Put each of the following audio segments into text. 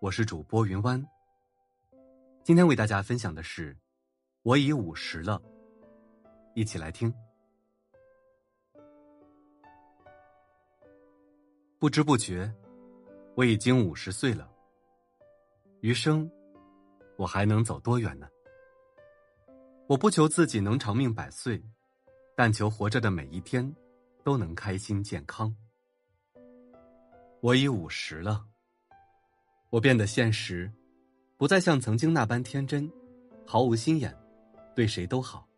我是主播云湾。今天为大家分享的是，我已五十了，一起来听。不知不觉，我已经五十岁了。余生，我还能走多远呢？我不求自己能长命百岁，但求活着的每一天都能开心健康。我已五十了，我变得现实，不再像曾经那般天真，毫无心眼，对谁都好。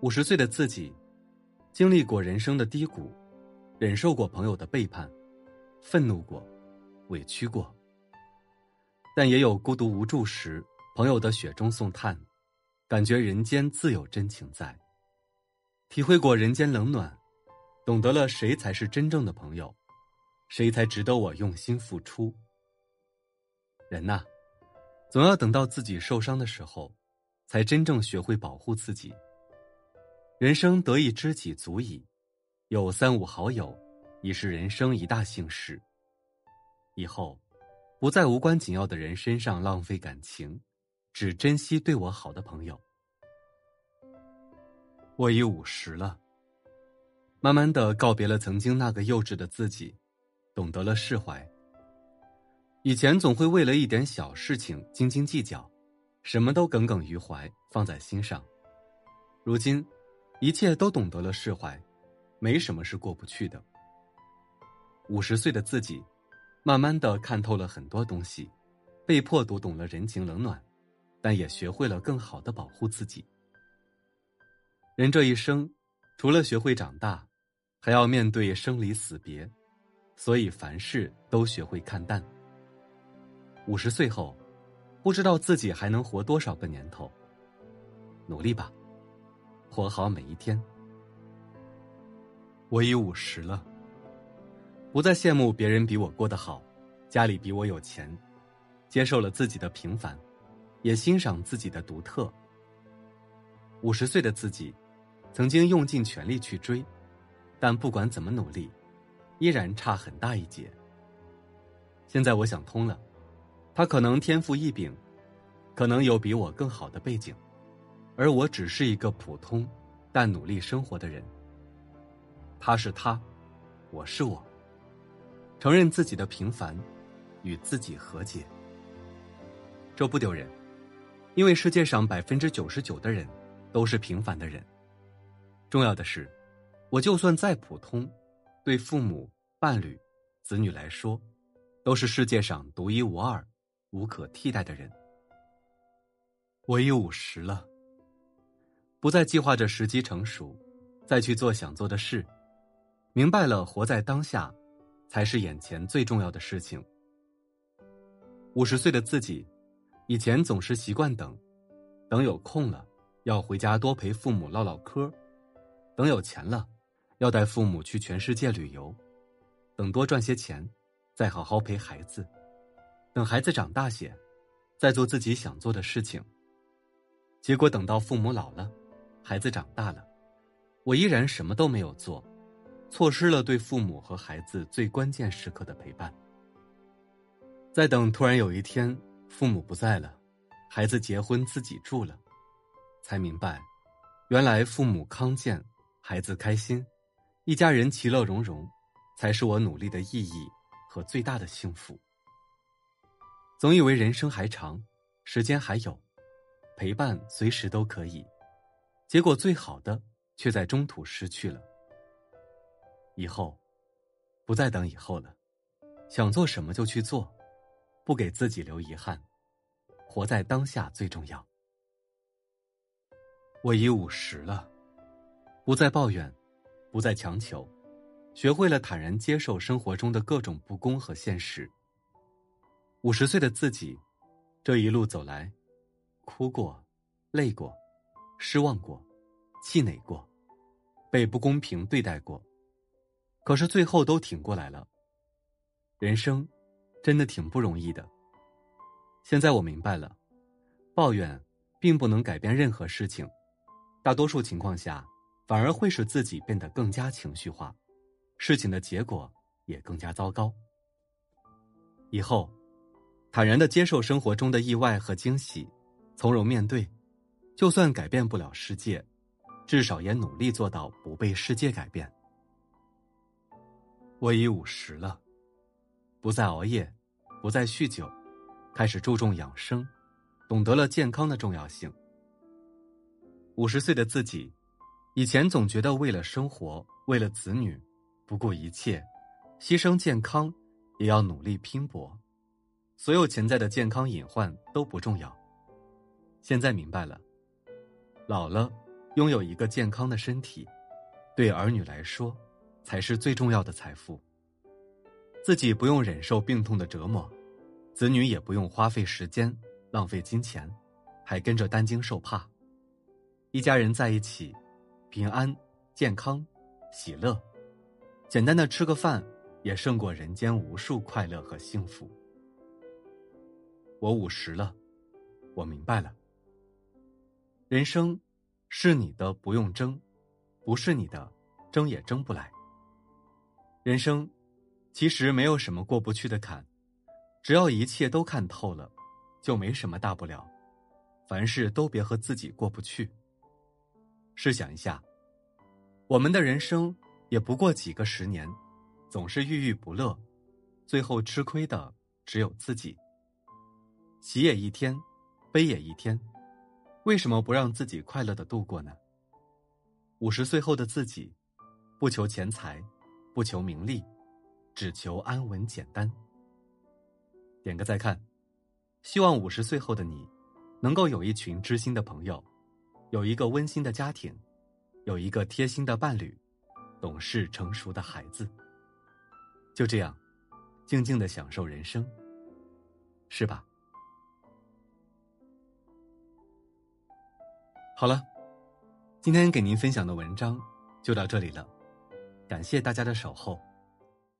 五十岁的自己，经历过人生的低谷。忍受过朋友的背叛，愤怒过，委屈过，但也有孤独无助时朋友的雪中送炭，感觉人间自有真情在。体会过人间冷暖，懂得了谁才是真正的朋友，谁才值得我用心付出。人呐，总要等到自己受伤的时候，才真正学会保护自己。人生得一知己足矣。有三五好友，已是人生一大幸事。以后，不在无关紧要的人身上浪费感情，只珍惜对我好的朋友。我已五十了，慢慢的告别了曾经那个幼稚的自己，懂得了释怀。以前总会为了一点小事情斤斤计较，什么都耿耿于怀，放在心上。如今，一切都懂得了释怀。没什么是过不去的。五十岁的自己，慢慢的看透了很多东西，被迫读懂了人情冷暖，但也学会了更好的保护自己。人这一生，除了学会长大，还要面对生离死别，所以凡事都学会看淡。五十岁后，不知道自己还能活多少个年头。努力吧，活好每一天。我已五十了，不再羡慕别人比我过得好，家里比我有钱，接受了自己的平凡，也欣赏自己的独特。五十岁的自己，曾经用尽全力去追，但不管怎么努力，依然差很大一截。现在我想通了，他可能天赋异禀，可能有比我更好的背景，而我只是一个普通但努力生活的人。他是他，我是我。承认自己的平凡，与自己和解，这不丢人，因为世界上百分之九十九的人都是平凡的人。重要的是，我就算再普通，对父母、伴侣、子女来说，都是世界上独一无二、无可替代的人。我已五十了，不再计划着时机成熟，再去做想做的事。明白了，活在当下，才是眼前最重要的事情。五十岁的自己，以前总是习惯等，等有空了，要回家多陪父母唠唠嗑；等有钱了，要带父母去全世界旅游；等多赚些钱，再好好陪孩子；等孩子长大些，再做自己想做的事情。结果等到父母老了，孩子长大了，我依然什么都没有做。错失了对父母和孩子最关键时刻的陪伴。在等，突然有一天，父母不在了，孩子结婚自己住了，才明白，原来父母康健，孩子开心，一家人其乐融融，才是我努力的意义和最大的幸福。总以为人生还长，时间还有，陪伴随时都可以，结果最好的却在中途失去了。以后，不再等以后了，想做什么就去做，不给自己留遗憾，活在当下最重要。我已五十了，不再抱怨，不再强求，学会了坦然接受生活中的各种不公和现实。五十岁的自己，这一路走来，哭过，累过，失望过，气馁过，被不公平对待过。可是最后都挺过来了。人生真的挺不容易的。现在我明白了，抱怨并不能改变任何事情，大多数情况下反而会使自己变得更加情绪化，事情的结果也更加糟糕。以后坦然的接受生活中的意外和惊喜，从容面对，就算改变不了世界，至少也努力做到不被世界改变。我已五十了，不再熬夜，不再酗酒，开始注重养生，懂得了健康的重要性。五十岁的自己，以前总觉得为了生活，为了子女，不顾一切，牺牲健康，也要努力拼搏，所有潜在的健康隐患都不重要。现在明白了，老了，拥有一个健康的身体，对儿女来说，才是最重要的财富。自己不用忍受病痛的折磨，子女也不用花费时间、浪费金钱，还跟着担惊受怕。一家人在一起，平安、健康、喜乐，简单的吃个饭，也胜过人间无数快乐和幸福。我五十了，我明白了，人生是你的不用争，不是你的争也争不来。人生其实没有什么过不去的坎，只要一切都看透了，就没什么大不了。凡事都别和自己过不去。试想一下，我们的人生也不过几个十年，总是郁郁不乐，最后吃亏的只有自己。喜也一天，悲也一天，为什么不让自己快乐的度过呢？五十岁后的自己，不求钱财，不求名利，只求安稳简单。点个再看，希望五十岁后的你，能够有一群知心的朋友。有一个温馨的家庭，有一个贴心的伴侣，懂事成熟的孩子。就这样，静静的享受人生，是吧？好了，今天给您分享的文章就到这里了，感谢大家的守候。